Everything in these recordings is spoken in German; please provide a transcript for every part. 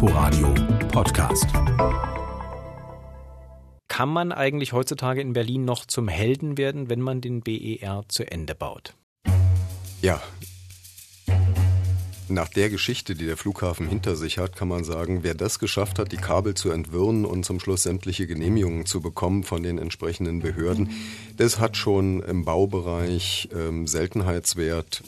Inforadio Podcast. Kann man eigentlich heutzutage in Berlin noch zum Helden werden, wenn man den BER zu Ende baut? Ja. Nach der Geschichte, die der Flughafen hinter sich hat, kann man sagen, wer das geschafft hat, die Kabel zu entwirren und zum Schluss sämtliche Genehmigungen zu bekommen von den entsprechenden Behörden, das hat schon im Baubereich ähm, Seltenheitswert.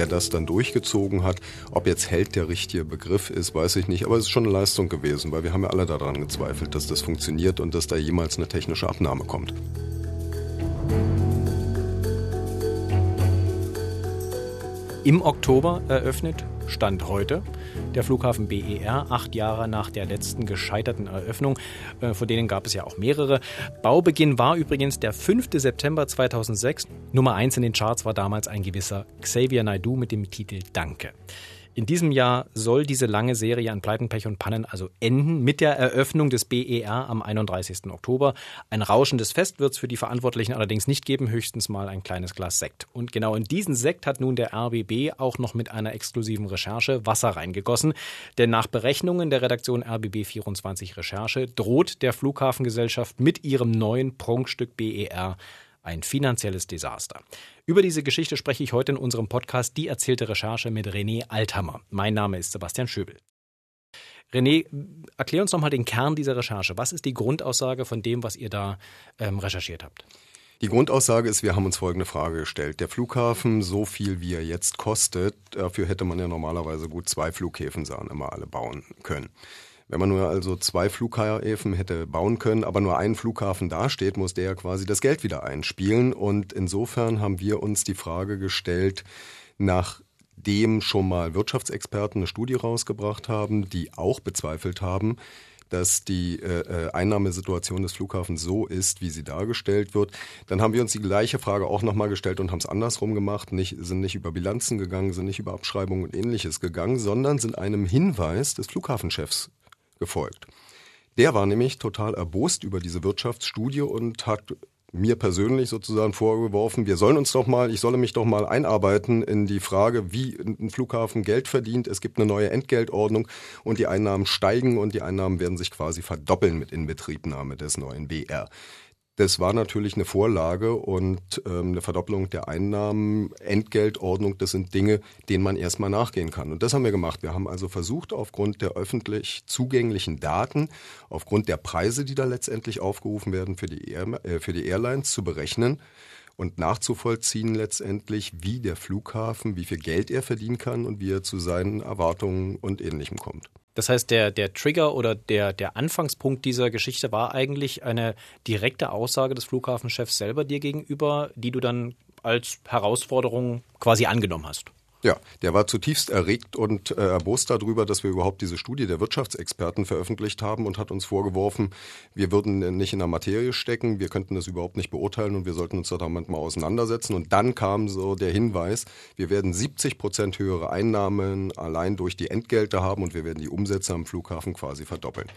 Wer das dann durchgezogen hat, ob jetzt Held der richtige Begriff ist, weiß ich nicht, aber es ist schon eine Leistung gewesen, weil wir haben ja alle daran gezweifelt, dass das funktioniert und dass da jemals eine technische Abnahme kommt. Im Oktober eröffnet, Stand heute, der Flughafen BER, acht Jahre nach der letzten gescheiterten Eröffnung. Äh, von denen gab es ja auch mehrere. Baubeginn war übrigens der 5. September 2006. Nummer 1 in den Charts war damals ein gewisser Xavier Naidu mit dem Titel Danke. In diesem Jahr soll diese lange Serie an Pleiten, Pech und Pannen also enden mit der Eröffnung des BER am 31. Oktober. Ein rauschendes Fest wird es für die Verantwortlichen allerdings nicht geben, höchstens mal ein kleines Glas Sekt. Und genau in diesen Sekt hat nun der RBB auch noch mit einer exklusiven Recherche Wasser reingegossen. Denn nach Berechnungen der Redaktion RBB 24 Recherche droht der Flughafengesellschaft mit ihrem neuen Prunkstück BER ein finanzielles Desaster. Über diese Geschichte spreche ich heute in unserem Podcast Die erzählte Recherche mit René Althammer. Mein Name ist Sebastian Schöbel. René, erklär uns nochmal den Kern dieser Recherche. Was ist die Grundaussage von dem, was ihr da ähm, recherchiert habt? Die Grundaussage ist, wir haben uns folgende Frage gestellt. Der Flughafen, so viel wie er jetzt kostet, dafür hätte man ja normalerweise gut zwei Flughäfen, sagen immer alle, bauen können. Wenn man nur also zwei Flughäfen hätte bauen können, aber nur ein Flughafen dasteht, muss der ja quasi das Geld wieder einspielen. Und insofern haben wir uns die Frage gestellt, nachdem schon mal Wirtschaftsexperten eine Studie rausgebracht haben, die auch bezweifelt haben, dass die äh, äh Einnahmesituation des Flughafens so ist, wie sie dargestellt wird. Dann haben wir uns die gleiche Frage auch nochmal gestellt und haben es andersrum gemacht, nicht, sind nicht über Bilanzen gegangen, sind nicht über Abschreibungen und ähnliches gegangen, sondern sind einem Hinweis des Flughafenchefs gefolgt. Der war nämlich total erbost über diese Wirtschaftsstudie und hat mir persönlich sozusagen vorgeworfen, wir sollen uns doch mal, ich solle mich doch mal einarbeiten in die Frage, wie ein Flughafen Geld verdient. Es gibt eine neue Entgeltordnung und die Einnahmen steigen und die Einnahmen werden sich quasi verdoppeln mit Inbetriebnahme des neuen BR. Das war natürlich eine Vorlage und ähm, eine Verdopplung der Einnahmen, Entgeltordnung, das sind Dinge, denen man erstmal nachgehen kann. Und das haben wir gemacht. Wir haben also versucht, aufgrund der öffentlich zugänglichen Daten, aufgrund der Preise, die da letztendlich aufgerufen werden für die, Air, äh, für die Airlines, zu berechnen und nachzuvollziehen letztendlich, wie der Flughafen, wie viel Geld er verdienen kann und wie er zu seinen Erwartungen und Ähnlichem kommt. Das heißt, der, der Trigger oder der, der Anfangspunkt dieser Geschichte war eigentlich eine direkte Aussage des Flughafenchefs selber dir gegenüber, die du dann als Herausforderung quasi angenommen hast. Ja, der war zutiefst erregt und äh, erbost darüber, dass wir überhaupt diese Studie der Wirtschaftsexperten veröffentlicht haben und hat uns vorgeworfen, wir würden nicht in der Materie stecken, wir könnten das überhaupt nicht beurteilen und wir sollten uns damit mal auseinandersetzen. Und dann kam so der Hinweis, wir werden 70 Prozent höhere Einnahmen allein durch die Entgelte haben und wir werden die Umsätze am Flughafen quasi verdoppeln.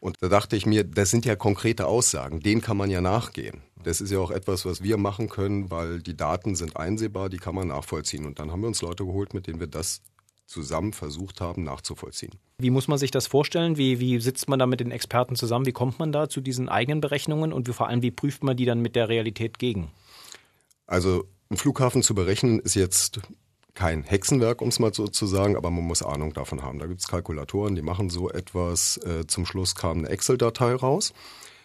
Und da dachte ich mir, das sind ja konkrete Aussagen, denen kann man ja nachgehen. Das ist ja auch etwas, was wir machen können, weil die Daten sind einsehbar, die kann man nachvollziehen. Und dann haben wir uns Leute geholt, mit denen wir das zusammen versucht haben nachzuvollziehen. Wie muss man sich das vorstellen? Wie, wie sitzt man da mit den Experten zusammen? Wie kommt man da zu diesen eigenen Berechnungen und wie, vor allem, wie prüft man die dann mit der Realität gegen? Also einen Flughafen zu berechnen ist jetzt kein Hexenwerk, um es mal so zu sagen, aber man muss Ahnung davon haben. Da gibt es Kalkulatoren, die machen so etwas. Äh, zum Schluss kam eine Excel-Datei raus.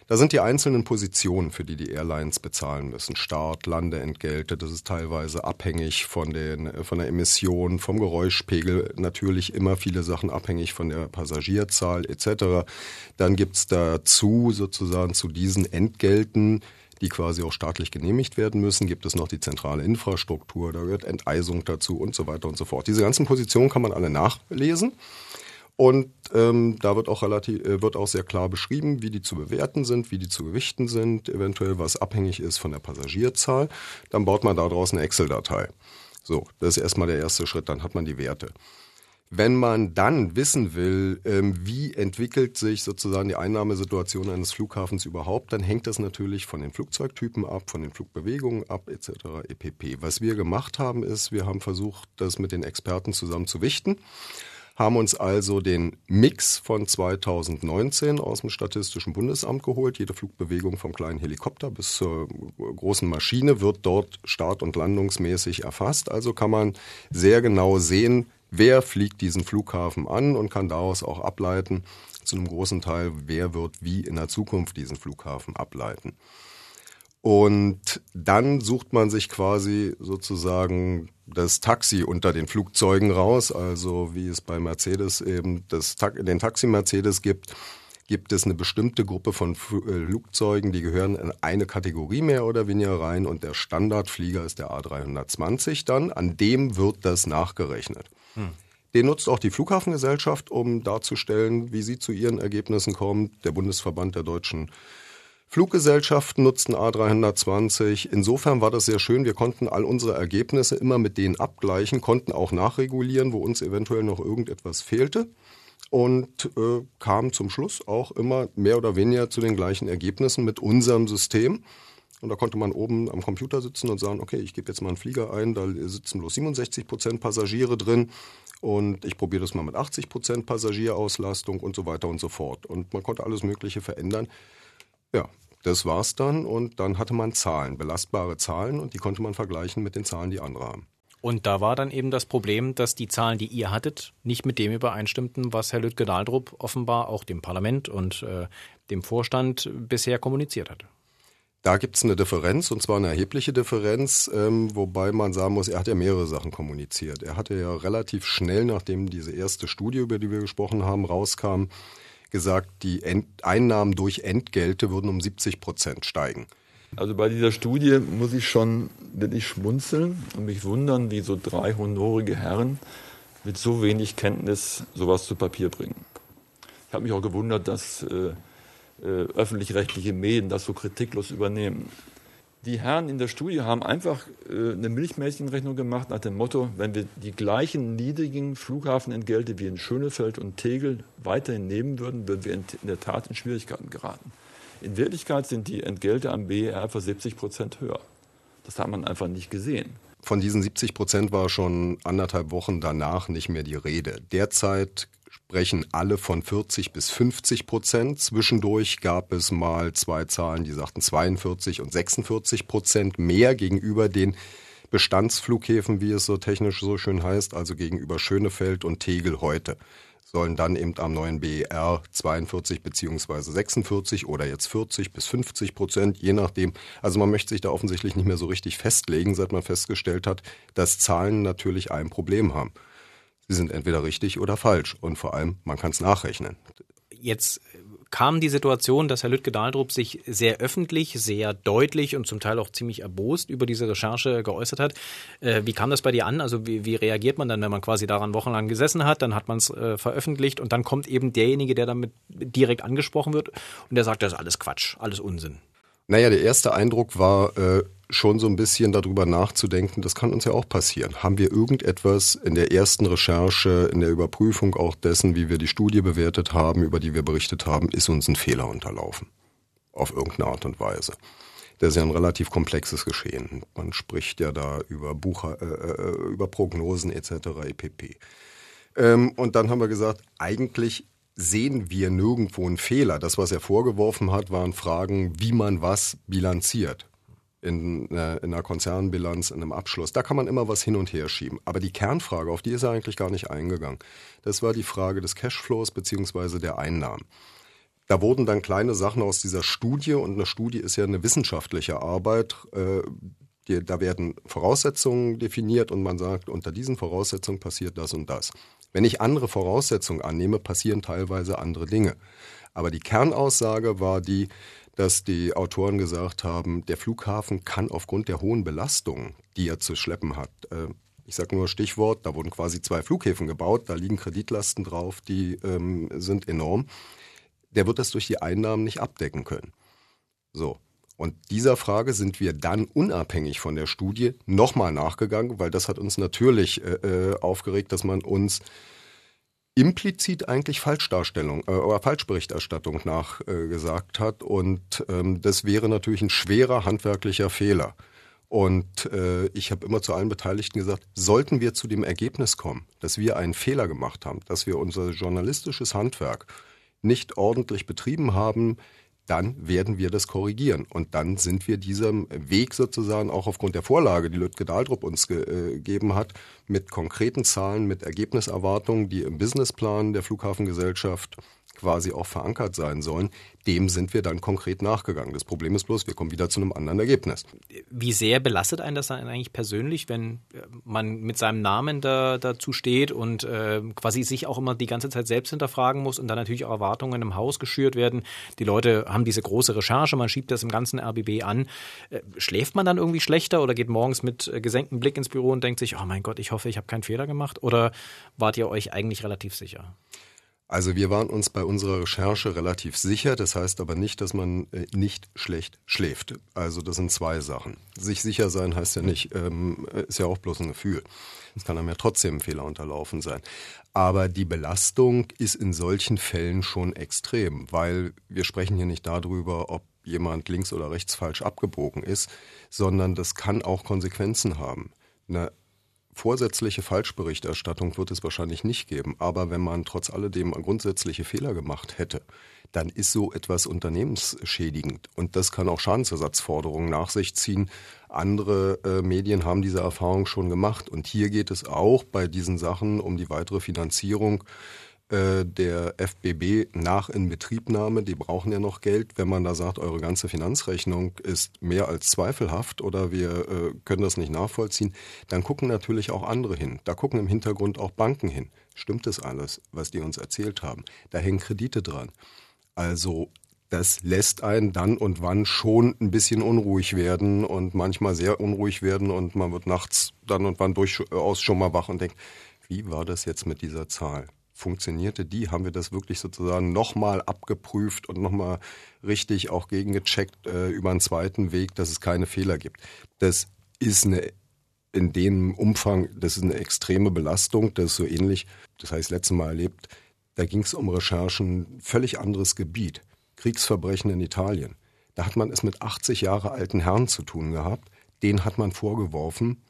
Da sind die einzelnen Positionen, für die die Airlines bezahlen müssen. Start, Landeentgelte, das ist teilweise abhängig von, den, von der Emission, vom Geräuschpegel, natürlich immer viele Sachen abhängig von der Passagierzahl etc. Dann gibt's dazu sozusagen zu diesen Entgelten die quasi auch staatlich genehmigt werden müssen, gibt es noch die zentrale Infrastruktur, da gehört Enteisung dazu und so weiter und so fort. Diese ganzen Positionen kann man alle nachlesen. Und ähm, da wird auch relativ, äh, wird auch sehr klar beschrieben, wie die zu bewerten sind, wie die zu gewichten sind, eventuell was abhängig ist von der Passagierzahl. Dann baut man daraus eine Excel-Datei. So, das ist erstmal der erste Schritt, dann hat man die Werte. Wenn man dann wissen will, ähm, wie entwickelt sich sozusagen die Einnahmesituation eines Flughafens überhaupt, dann hängt das natürlich von den Flugzeugtypen ab, von den Flugbewegungen ab, etc. epp. Was wir gemacht haben, ist, wir haben versucht, das mit den Experten zusammen zu wichten haben uns also den Mix von 2019 aus dem Statistischen Bundesamt geholt. Jede Flugbewegung vom kleinen Helikopter bis zur großen Maschine wird dort start- und landungsmäßig erfasst. Also kann man sehr genau sehen, wer fliegt diesen Flughafen an und kann daraus auch ableiten, zu einem großen Teil, wer wird wie in der Zukunft diesen Flughafen ableiten. Und dann sucht man sich quasi sozusagen das Taxi unter den Flugzeugen raus, also wie es bei Mercedes eben das, den Taxi-Mercedes gibt, gibt es eine bestimmte Gruppe von äh, Flugzeugen, die gehören in eine Kategorie mehr oder weniger rein und der Standardflieger ist der A320 dann, an dem wird das nachgerechnet. Hm. Den nutzt auch die Flughafengesellschaft, um darzustellen, wie sie zu ihren Ergebnissen kommt. Der Bundesverband der deutschen Fluggesellschaften nutzten A320. Insofern war das sehr schön. Wir konnten all unsere Ergebnisse immer mit denen abgleichen, konnten auch nachregulieren, wo uns eventuell noch irgendetwas fehlte und äh, kamen zum Schluss auch immer mehr oder weniger zu den gleichen Ergebnissen mit unserem System. Und da konnte man oben am Computer sitzen und sagen, okay, ich gebe jetzt mal einen Flieger ein, da sitzen bloß 67 Prozent Passagiere drin und ich probiere das mal mit 80 Prozent Passagierauslastung und so weiter und so fort. Und man konnte alles Mögliche verändern. Ja, das war's dann und dann hatte man Zahlen, belastbare Zahlen und die konnte man vergleichen mit den Zahlen, die andere haben. Und da war dann eben das Problem, dass die Zahlen, die ihr hattet, nicht mit dem übereinstimmten, was Herr Lüttke-Dahldrup offenbar auch dem Parlament und äh, dem Vorstand bisher kommuniziert hatte. Da gibt es eine Differenz, und zwar eine erhebliche Differenz, ähm, wobei man sagen muss, er hat ja mehrere Sachen kommuniziert. Er hatte ja relativ schnell, nachdem diese erste Studie, über die wir gesprochen haben, rauskam, gesagt, die Ent Einnahmen durch Entgelte würden um 70 Prozent steigen. Also bei dieser Studie muss ich schon wirklich schmunzeln und mich wundern, wie so drei honorige Herren mit so wenig Kenntnis sowas zu Papier bringen. Ich habe mich auch gewundert, dass äh, äh, öffentlich-rechtliche Medien das so kritiklos übernehmen. Die Herren in der Studie haben einfach äh, eine Milchmädchenrechnung gemacht nach dem Motto, wenn wir die gleichen niedrigen Flughafenentgelte wie in Schönefeld und Tegel weiterhin nehmen würden, würden wir in, in der Tat in Schwierigkeiten geraten. In Wirklichkeit sind die Entgelte am BER für 70 Prozent höher. Das hat man einfach nicht gesehen. Von diesen 70 Prozent war schon anderthalb Wochen danach nicht mehr die Rede. Derzeit sprechen alle von 40 bis 50 Prozent. Zwischendurch gab es mal zwei Zahlen, die sagten 42 und 46 Prozent mehr gegenüber den Bestandsflughäfen, wie es so technisch so schön heißt, also gegenüber Schönefeld und Tegel heute sollen dann eben am neuen BER 42 beziehungsweise 46 oder jetzt 40 bis 50 Prozent, je nachdem. Also man möchte sich da offensichtlich nicht mehr so richtig festlegen, seit man festgestellt hat, dass Zahlen natürlich ein Problem haben. Sie sind entweder richtig oder falsch und vor allem, man kann es nachrechnen. Jetzt kam die Situation, dass Herr Lüttke-Dahldrup sich sehr öffentlich, sehr deutlich und zum Teil auch ziemlich erbost über diese Recherche geäußert hat. Äh, wie kam das bei dir an? Also wie, wie, reagiert man dann, wenn man quasi daran wochenlang gesessen hat? Dann hat man es äh, veröffentlicht und dann kommt eben derjenige, der damit direkt angesprochen wird und der sagt, das ist alles Quatsch, alles Unsinn. Naja, der erste Eindruck war äh, schon so ein bisschen darüber nachzudenken, das kann uns ja auch passieren. Haben wir irgendetwas in der ersten Recherche, in der Überprüfung auch dessen, wie wir die Studie bewertet haben, über die wir berichtet haben, ist uns ein Fehler unterlaufen? Auf irgendeine Art und Weise. Das ist ja ein relativ komplexes Geschehen. Man spricht ja da über Bucher, äh, äh über Prognosen etc. epp. Ähm, und dann haben wir gesagt, eigentlich sehen wir nirgendwo einen Fehler. Das, was er vorgeworfen hat, waren Fragen, wie man was bilanziert. In, äh, in einer Konzernbilanz, in einem Abschluss. Da kann man immer was hin und her schieben. Aber die Kernfrage, auf die ist er eigentlich gar nicht eingegangen. Das war die Frage des Cashflows beziehungsweise der Einnahmen. Da wurden dann kleine Sachen aus dieser Studie und eine Studie ist ja eine wissenschaftliche Arbeit. Äh, die, da werden Voraussetzungen definiert und man sagt, unter diesen Voraussetzungen passiert das und das. Wenn ich andere Voraussetzungen annehme, passieren teilweise andere Dinge. Aber die Kernaussage war die, dass die Autoren gesagt haben, der Flughafen kann aufgrund der hohen Belastung, die er zu schleppen hat, äh, ich sage nur Stichwort, da wurden quasi zwei Flughäfen gebaut, da liegen Kreditlasten drauf, die ähm, sind enorm. Der wird das durch die Einnahmen nicht abdecken können. So. Und dieser Frage sind wir dann unabhängig von der Studie nochmal nachgegangen, weil das hat uns natürlich äh, äh, aufgeregt, dass man uns implizit eigentlich Falschdarstellung äh, oder Falschberichterstattung nachgesagt äh, hat. Und ähm, das wäre natürlich ein schwerer handwerklicher Fehler. Und äh, ich habe immer zu allen Beteiligten gesagt, sollten wir zu dem Ergebnis kommen, dass wir einen Fehler gemacht haben, dass wir unser journalistisches Handwerk nicht ordentlich betrieben haben, dann werden wir das korrigieren. Und dann sind wir diesem Weg sozusagen auch aufgrund der Vorlage, die Lütke Dahldrup uns äh, gegeben hat, mit konkreten Zahlen, mit Ergebniserwartungen, die im Businessplan der Flughafengesellschaft quasi auch verankert sein sollen, dem sind wir dann konkret nachgegangen. Das Problem ist bloß, wir kommen wieder zu einem anderen Ergebnis. Wie sehr belastet einen das dann eigentlich persönlich, wenn äh, man mit seinem Namen da, dazu steht und äh, quasi sich auch immer die ganze Zeit selbst hinterfragen muss und dann natürlich auch Erwartungen im Haus geschürt werden. Die Leute haben diese große Recherche, man schiebt das im ganzen RBB an. Äh, schläft man dann irgendwie schlechter oder geht morgens mit äh, gesenktem Blick ins Büro und denkt sich, oh mein Gott, ich hoffe, ich habe keinen Fehler gemacht? Oder wart ihr euch eigentlich relativ sicher? Also wir waren uns bei unserer Recherche relativ sicher. Das heißt aber nicht, dass man äh, nicht schlecht schläft. Also das sind zwei Sachen. Sich sicher sein heißt ja nicht, ähm, ist ja auch bloß ein Gefühl. Es kann einem ja trotzdem ein Fehler unterlaufen sein. Aber die Belastung ist in solchen Fällen schon extrem, weil wir sprechen hier nicht darüber, ob jemand links oder rechts falsch abgebogen ist, sondern das kann auch Konsequenzen haben. Eine Vorsätzliche Falschberichterstattung wird es wahrscheinlich nicht geben, aber wenn man trotz alledem grundsätzliche Fehler gemacht hätte, dann ist so etwas unternehmensschädigend. Und das kann auch Schadensersatzforderungen nach sich ziehen. Andere äh, Medien haben diese Erfahrung schon gemacht. Und hier geht es auch bei diesen Sachen um die weitere Finanzierung der FBB nach Inbetriebnahme, die brauchen ja noch Geld. Wenn man da sagt, eure ganze Finanzrechnung ist mehr als zweifelhaft oder wir äh, können das nicht nachvollziehen, dann gucken natürlich auch andere hin. Da gucken im Hintergrund auch Banken hin. Stimmt das alles, was die uns erzählt haben? Da hängen Kredite dran. Also das lässt einen dann und wann schon ein bisschen unruhig werden und manchmal sehr unruhig werden und man wird nachts dann und wann durchaus schon mal wach und denkt, wie war das jetzt mit dieser Zahl? Funktionierte die? Haben wir das wirklich sozusagen nochmal abgeprüft und nochmal richtig auch gegengecheckt äh, über einen zweiten Weg, dass es keine Fehler gibt? Das ist eine in dem Umfang, das ist eine extreme Belastung, das ist so ähnlich, das heißt letztes Mal erlebt, da ging es um Recherchen, völlig anderes Gebiet, Kriegsverbrechen in Italien. Da hat man es mit 80 Jahre alten Herren zu tun gehabt, den hat man vorgeworfen,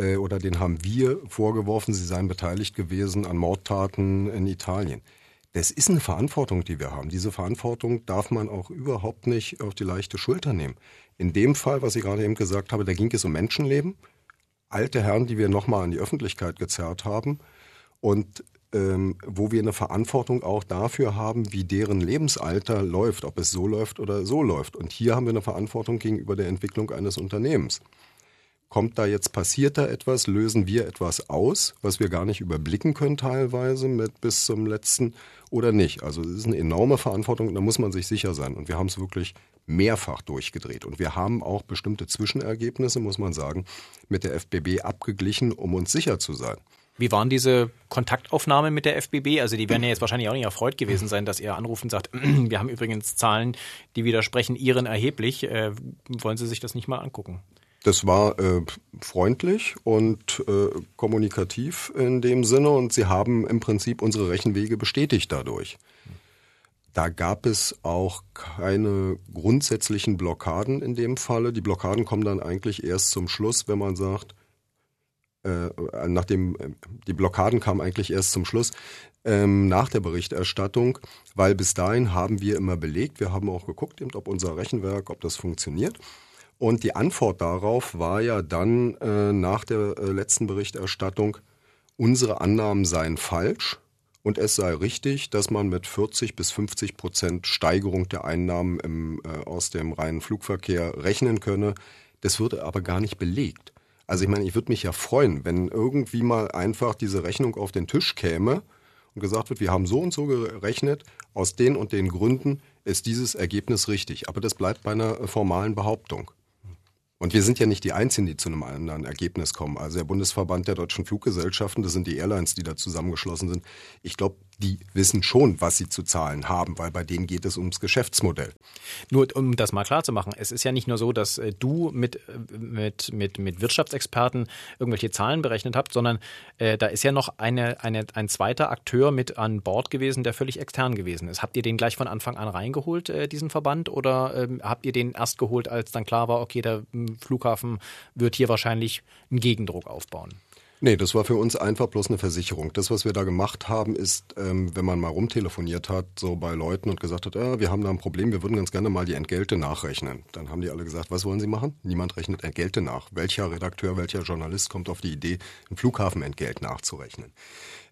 äh, oder den haben wir vorgeworfen, sie seien beteiligt gewesen an Mordtaten in Italien. Das ist eine Verantwortung, die wir haben. Diese Verantwortung darf man auch überhaupt nicht auf die leichte Schulter nehmen. In dem Fall, was ich gerade eben gesagt habe, da ging es um Menschenleben. Alte Herren, die wir nochmal an die Öffentlichkeit gezerrt haben und ähm, wo wir eine Verantwortung auch dafür haben, wie deren Lebensalter läuft, ob es so läuft oder so läuft. Und hier haben wir eine Verantwortung gegenüber der Entwicklung eines Unternehmens. Kommt da jetzt, passiert da etwas? Lösen wir etwas aus, was wir gar nicht überblicken können teilweise mit bis zum letzten oder nicht? Also es ist eine enorme Verantwortung und da muss man sich sicher sein. Und wir haben es wirklich mehrfach durchgedreht. Und wir haben auch bestimmte Zwischenergebnisse, muss man sagen, mit der FBB abgeglichen, um uns sicher zu sein. Wie waren diese Kontaktaufnahmen mit der FBB? Also die werden ja jetzt wahrscheinlich auch nicht erfreut gewesen sein, dass ihr anruft und sagt, wir haben übrigens Zahlen, die widersprechen Ihren erheblich. Äh, wollen Sie sich das nicht mal angucken? Das war äh, freundlich und äh, kommunikativ in dem Sinne und sie haben im Prinzip unsere Rechenwege bestätigt dadurch. Da gab es auch keine grundsätzlichen Blockaden in dem Falle. Die Blockaden kommen dann eigentlich erst zum Schluss, wenn man sagt, äh, nachdem äh, die Blockaden kamen eigentlich erst zum Schluss ähm, nach der Berichterstattung, weil bis dahin haben wir immer belegt, wir haben auch geguckt, eben, ob unser Rechenwerk, ob das funktioniert. Und die Antwort darauf war ja dann äh, nach der äh, letzten Berichterstattung, unsere Annahmen seien falsch und es sei richtig, dass man mit 40 bis 50 Prozent Steigerung der Einnahmen im, äh, aus dem reinen Flugverkehr rechnen könne. Das würde aber gar nicht belegt. Also ich meine, ich würde mich ja freuen, wenn irgendwie mal einfach diese Rechnung auf den Tisch käme und gesagt wird, wir haben so und so gerechnet, aus den und den Gründen ist dieses Ergebnis richtig. Aber das bleibt bei einer äh, formalen Behauptung. Und wir sind ja nicht die Einzigen, die zu einem anderen Ergebnis kommen. Also der Bundesverband der deutschen Fluggesellschaften, das sind die Airlines, die da zusammengeschlossen sind. Ich glaube, die wissen schon, was sie zu zahlen haben, weil bei denen geht es ums Geschäftsmodell. Nur um das mal klar zu machen, es ist ja nicht nur so, dass äh, du mit, äh, mit, mit, mit Wirtschaftsexperten irgendwelche Zahlen berechnet habt, sondern äh, da ist ja noch eine, eine, ein zweiter Akteur mit an Bord gewesen, der völlig extern gewesen ist. Habt ihr den gleich von Anfang an reingeholt, äh, diesen Verband, oder ähm, habt ihr den erst geholt, als dann klar war, okay, der hm, Flughafen wird hier wahrscheinlich einen Gegendruck aufbauen? Nee, das war für uns einfach bloß eine Versicherung. Das, was wir da gemacht haben, ist, ähm, wenn man mal rumtelefoniert hat, so bei Leuten und gesagt hat, äh, wir haben da ein Problem, wir würden ganz gerne mal die Entgelte nachrechnen. Dann haben die alle gesagt, was wollen Sie machen? Niemand rechnet Entgelte nach. Welcher Redakteur, welcher Journalist kommt auf die Idee, ein Flughafenentgelt nachzurechnen?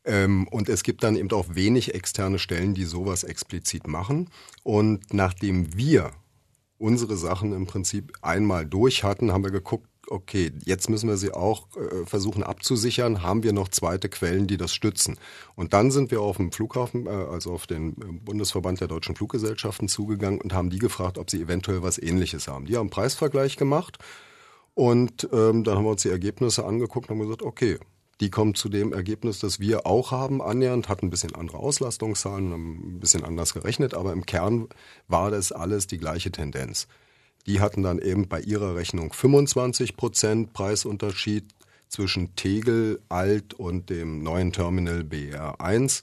Ähm, und es gibt dann eben auch wenig externe Stellen, die sowas explizit machen. Und nachdem wir unsere Sachen im Prinzip einmal durch hatten, haben wir geguckt, okay, jetzt müssen wir sie auch äh, versuchen abzusichern, haben wir noch zweite Quellen, die das stützen. Und dann sind wir auf dem Flughafen, äh, also auf den äh, Bundesverband der deutschen Fluggesellschaften zugegangen und haben die gefragt, ob sie eventuell was ähnliches haben. Die haben einen Preisvergleich gemacht und ähm, dann haben wir uns die Ergebnisse angeguckt und haben gesagt, okay, die kommen zu dem Ergebnis, das wir auch haben, annähernd, hatten ein bisschen andere Auslastungszahlen, haben ein bisschen anders gerechnet, aber im Kern war das alles die gleiche Tendenz. Die hatten dann eben bei ihrer Rechnung 25 Prozent Preisunterschied zwischen Tegel Alt und dem neuen Terminal BR1.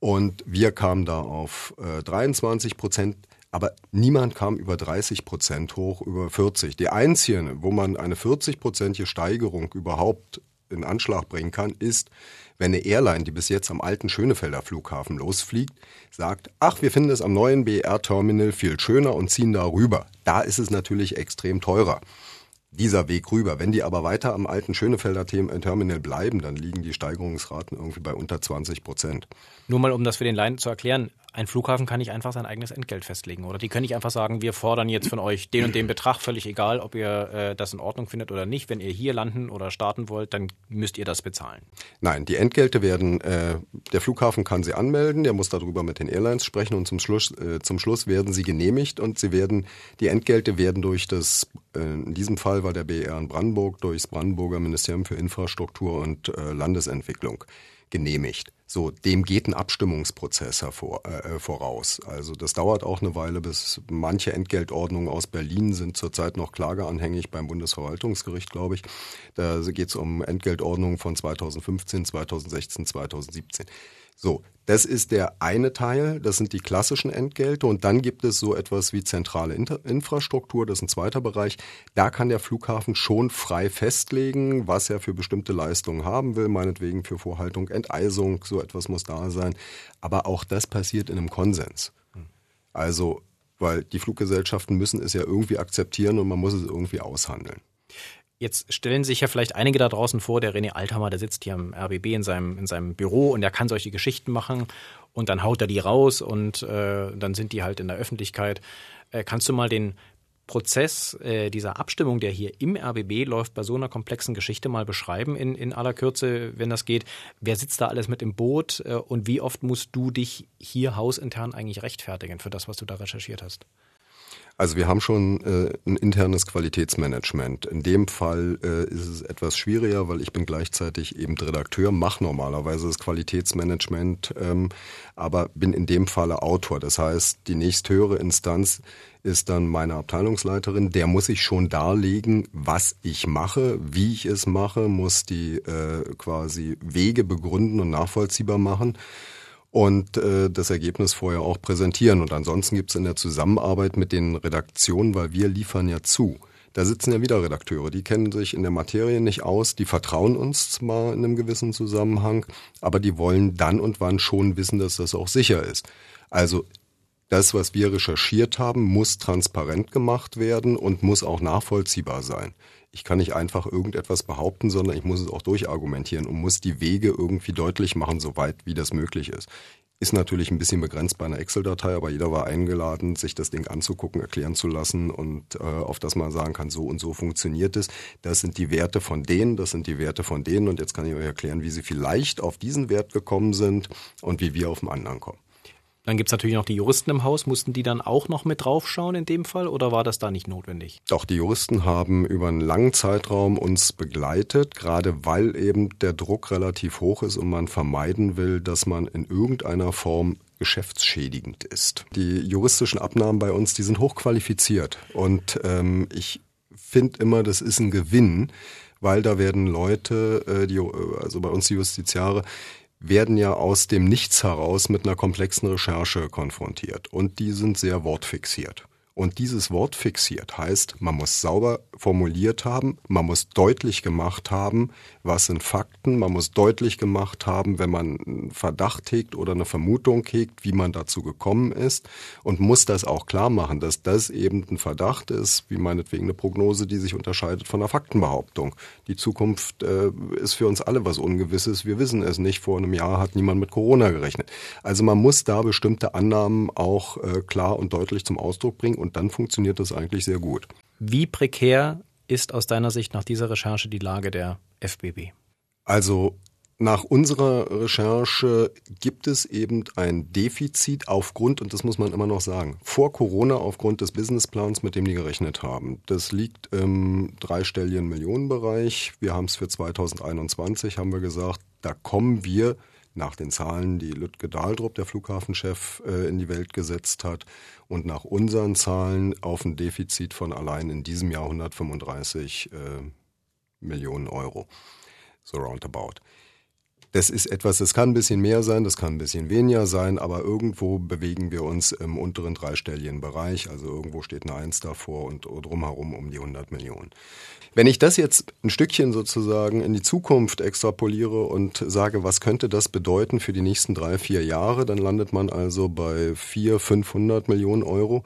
Und wir kamen da auf äh, 23 Prozent. Aber niemand kam über 30 Prozent hoch, über 40. Die einzige, wo man eine 40-prozentige Steigerung überhaupt in Anschlag bringen kann, ist, wenn eine Airline, die bis jetzt am alten Schönefelder Flughafen losfliegt, sagt, ach, wir finden es am neuen BR-Terminal viel schöner und ziehen da rüber. Da ist es natürlich extrem teurer dieser Weg rüber. Wenn die aber weiter am alten Schönefelder Terminal bleiben, dann liegen die Steigerungsraten irgendwie bei unter 20 Prozent. Nur mal, um das für den Laien zu erklären ein Flughafen kann nicht einfach sein eigenes Entgelt festlegen. Oder die können nicht einfach sagen, wir fordern jetzt von euch den und den Betrag, völlig egal, ob ihr äh, das in Ordnung findet oder nicht. Wenn ihr hier landen oder starten wollt, dann müsst ihr das bezahlen. Nein, die Entgelte werden, äh, der Flughafen kann sie anmelden, der muss darüber mit den Airlines sprechen und zum Schluss, äh, zum Schluss werden sie genehmigt und sie werden, die Entgelte werden durch das, äh, in diesem Fall war der BR in Brandenburg, durchs Brandenburger Ministerium für Infrastruktur und äh, Landesentwicklung genehmigt. So, dem geht ein Abstimmungsprozess hervor, äh, äh, voraus. Also das dauert auch eine Weile, bis manche Entgeltordnungen aus Berlin sind zurzeit noch klageanhängig beim Bundesverwaltungsgericht, glaube ich. Da geht es um Entgeltordnungen von 2015, 2016, 2017. So, das ist der eine Teil, das sind die klassischen Entgelte und dann gibt es so etwas wie zentrale Infrastruktur, das ist ein zweiter Bereich. Da kann der Flughafen schon frei festlegen, was er für bestimmte Leistungen haben will, meinetwegen für Vorhaltung, Enteisung, so etwas muss da sein. Aber auch das passiert in einem Konsens. Also, weil die Fluggesellschaften müssen es ja irgendwie akzeptieren und man muss es irgendwie aushandeln. Jetzt stellen sich ja vielleicht einige da draußen vor, der René Althammer, der sitzt hier am RBB in seinem, in seinem Büro und der kann solche Geschichten machen und dann haut er die raus und äh, dann sind die halt in der Öffentlichkeit. Äh, kannst du mal den Prozess äh, dieser Abstimmung, der hier im RBB läuft, bei so einer komplexen Geschichte mal beschreiben in, in aller Kürze, wenn das geht? Wer sitzt da alles mit im Boot äh, und wie oft musst du dich hier hausintern eigentlich rechtfertigen für das, was du da recherchiert hast? Also wir haben schon äh, ein internes Qualitätsmanagement. In dem Fall äh, ist es etwas schwieriger, weil ich bin gleichzeitig eben Redakteur, mache normalerweise das Qualitätsmanagement, ähm, aber bin in dem Falle Autor. Das heißt, die nächsthöhere Instanz ist dann meine Abteilungsleiterin. Der muss ich schon darlegen, was ich mache, wie ich es mache, muss die äh, quasi Wege begründen und nachvollziehbar machen und äh, das Ergebnis vorher auch präsentieren. Und ansonsten gibt es in der Zusammenarbeit mit den Redaktionen, weil wir liefern ja zu. Da sitzen ja wieder Redakteure, die kennen sich in der Materie nicht aus, die vertrauen uns zwar in einem gewissen Zusammenhang, aber die wollen dann und wann schon wissen, dass das auch sicher ist. Also das, was wir recherchiert haben, muss transparent gemacht werden und muss auch nachvollziehbar sein ich kann nicht einfach irgendetwas behaupten, sondern ich muss es auch durchargumentieren und muss die Wege irgendwie deutlich machen, soweit wie das möglich ist. Ist natürlich ein bisschen begrenzt bei einer Excel-Datei, aber jeder war eingeladen, sich das Ding anzugucken, erklären zu lassen und äh, auf das man sagen kann, so und so funktioniert es. Das sind die Werte von denen, das sind die Werte von denen und jetzt kann ich euch erklären, wie sie vielleicht auf diesen Wert gekommen sind und wie wir auf den anderen kommen. Dann gibt es natürlich noch die Juristen im Haus. Mussten die dann auch noch mit draufschauen in dem Fall oder war das da nicht notwendig? Doch, die Juristen haben über einen langen Zeitraum uns begleitet, gerade weil eben der Druck relativ hoch ist und man vermeiden will, dass man in irgendeiner Form geschäftsschädigend ist. Die juristischen Abnahmen bei uns, die sind hochqualifiziert und ähm, ich finde immer, das ist ein Gewinn, weil da werden Leute, äh, die, also bei uns die Justiziare, werden ja aus dem Nichts heraus mit einer komplexen Recherche konfrontiert und die sind sehr wortfixiert. Und dieses Wort fixiert heißt, man muss sauber formuliert haben, man muss deutlich gemacht haben, was sind Fakten, man muss deutlich gemacht haben, wenn man einen Verdacht hegt oder eine Vermutung hegt, wie man dazu gekommen ist und muss das auch klar machen, dass das eben ein Verdacht ist, wie meinetwegen eine Prognose, die sich unterscheidet von einer Faktenbehauptung. Die Zukunft äh, ist für uns alle was Ungewisses, wir wissen es nicht, vor einem Jahr hat niemand mit Corona gerechnet. Also man muss da bestimmte Annahmen auch äh, klar und deutlich zum Ausdruck bringen und dann funktioniert das eigentlich sehr gut. Wie prekär ist aus deiner Sicht nach dieser Recherche die Lage der FBB? Also nach unserer Recherche gibt es eben ein Defizit aufgrund, und das muss man immer noch sagen, vor Corona aufgrund des Businessplans, mit dem die gerechnet haben. Das liegt im dreistelligen Millionenbereich. Wir haben es für 2021, haben wir gesagt, da kommen wir nach den Zahlen, die Lütke Dahldrup, der Flughafenchef, äh, in die Welt gesetzt hat und nach unseren Zahlen auf ein Defizit von allein in diesem Jahr 135 äh, Millionen Euro. So roundabout. Das ist etwas, das kann ein bisschen mehr sein, das kann ein bisschen weniger sein, aber irgendwo bewegen wir uns im unteren dreistelligen Bereich. Also irgendwo steht eine Eins davor und drumherum um die 100 Millionen. Wenn ich das jetzt ein Stückchen sozusagen in die Zukunft extrapoliere und sage, was könnte das bedeuten für die nächsten drei, vier Jahre, dann landet man also bei 400, 500 Millionen Euro.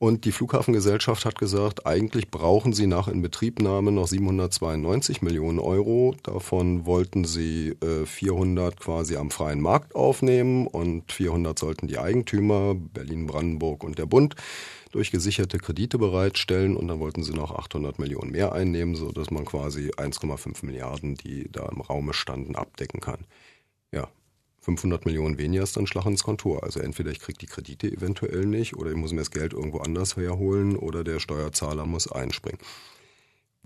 Und die Flughafengesellschaft hat gesagt, eigentlich brauchen sie nach Inbetriebnahme noch 792 Millionen Euro. Davon wollten sie äh, 400 quasi am freien Markt aufnehmen und 400 sollten die Eigentümer, Berlin, Brandenburg und der Bund, durch gesicherte Kredite bereitstellen. Und dann wollten sie noch 800 Millionen mehr einnehmen, so dass man quasi 1,5 Milliarden, die da im Raume standen, abdecken kann. Ja, 500 Millionen weniger ist dann Schlag ins Kontor. Also entweder ich kriege die Kredite eventuell nicht oder ich muss mir das Geld irgendwo anders herholen oder der Steuerzahler muss einspringen.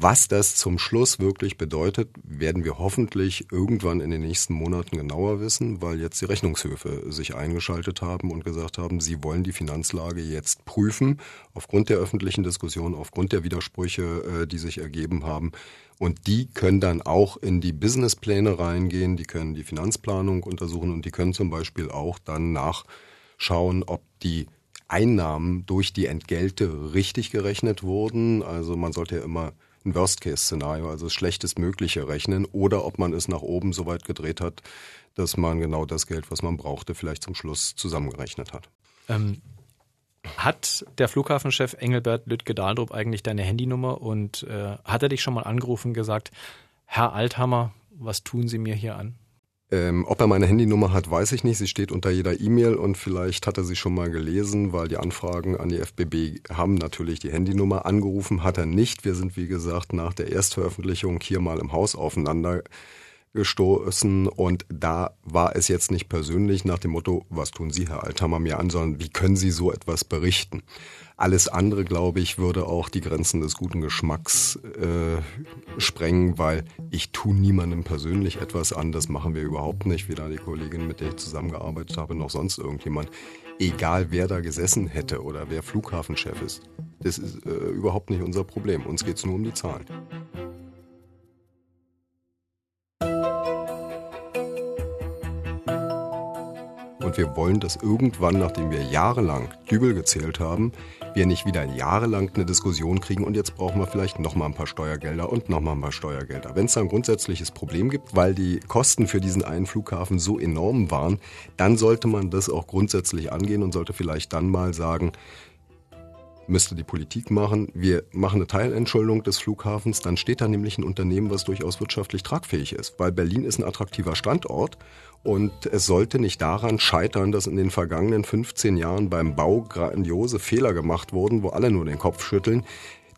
Was das zum Schluss wirklich bedeutet, werden wir hoffentlich irgendwann in den nächsten Monaten genauer wissen, weil jetzt die Rechnungshöfe sich eingeschaltet haben und gesagt haben, sie wollen die Finanzlage jetzt prüfen, aufgrund der öffentlichen Diskussion, aufgrund der Widersprüche, äh, die sich ergeben haben. Und die können dann auch in die Businesspläne reingehen, die können die Finanzplanung untersuchen und die können zum Beispiel auch dann nachschauen, ob die Einnahmen durch die Entgelte richtig gerechnet wurden. Also man sollte ja immer ein Worst-Case-Szenario, also das Schlechtestmögliche rechnen, oder ob man es nach oben so weit gedreht hat, dass man genau das Geld, was man brauchte, vielleicht zum Schluss zusammengerechnet hat. Ähm, hat der Flughafenchef Engelbert Lüttke-Dahldrup eigentlich deine Handynummer und äh, hat er dich schon mal angerufen und gesagt, Herr Althammer, was tun Sie mir hier an? Ähm, ob er meine Handynummer hat, weiß ich nicht. Sie steht unter jeder E-Mail und vielleicht hat er sie schon mal gelesen, weil die Anfragen an die FBB haben natürlich die Handynummer. Angerufen hat er nicht. Wir sind, wie gesagt, nach der Erstveröffentlichung hier mal im Haus aufeinander gestoßen und da war es jetzt nicht persönlich nach dem Motto, was tun Sie, Herr Althammer, mir an, sondern wie können Sie so etwas berichten? Alles andere, glaube ich, würde auch die Grenzen des guten Geschmacks äh, sprengen, weil ich tue niemandem persönlich etwas an. Das machen wir überhaupt nicht. Weder die Kollegin, mit der ich zusammengearbeitet habe, noch sonst irgendjemand. Egal, wer da gesessen hätte oder wer Flughafenchef ist. Das ist äh, überhaupt nicht unser Problem. Uns geht es nur um die Zahlen. Und wir wollen, dass irgendwann, nachdem wir jahrelang Dübel gezählt haben, wir nicht wieder jahrelang eine Diskussion kriegen und jetzt brauchen wir vielleicht nochmal ein paar Steuergelder und nochmal ein paar Steuergelder. Wenn es da ein grundsätzliches Problem gibt, weil die Kosten für diesen einen Flughafen so enorm waren, dann sollte man das auch grundsätzlich angehen und sollte vielleicht dann mal sagen, müsste die Politik machen. Wir machen eine Teilentschuldung des Flughafens, dann steht da nämlich ein Unternehmen, was durchaus wirtschaftlich tragfähig ist, weil Berlin ist ein attraktiver Standort und es sollte nicht daran scheitern, dass in den vergangenen 15 Jahren beim Bau grandiose Fehler gemacht wurden, wo alle nur den Kopf schütteln.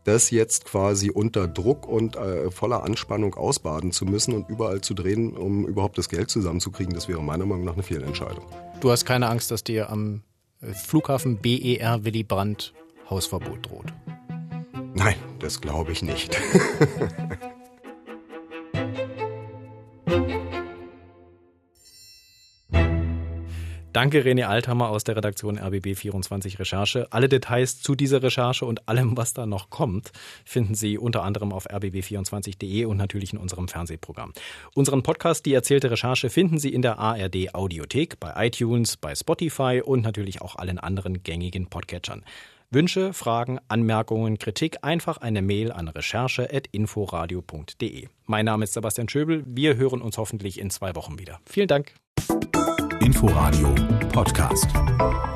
das jetzt quasi unter Druck und äh, voller Anspannung ausbaden zu müssen und überall zu drehen, um überhaupt das Geld zusammenzukriegen, das wäre meiner Meinung nach eine Fehlentscheidung. Du hast keine Angst, dass dir am äh, Flughafen BER Willy Brandt Hausverbot droht? Nein, das glaube ich nicht. Danke René Althammer aus der Redaktion RBB24 Recherche. Alle Details zu dieser Recherche und allem, was da noch kommt, finden Sie unter anderem auf rbb24.de und natürlich in unserem Fernsehprogramm. Unseren Podcast Die erzählte Recherche finden Sie in der ARD Audiothek, bei iTunes, bei Spotify und natürlich auch allen anderen gängigen Podcatchern. Wünsche, Fragen, Anmerkungen, Kritik einfach eine Mail an recherche.inforadio.de. Mein Name ist Sebastian Schöbel. Wir hören uns hoffentlich in zwei Wochen wieder. Vielen Dank. Inforadio Podcast.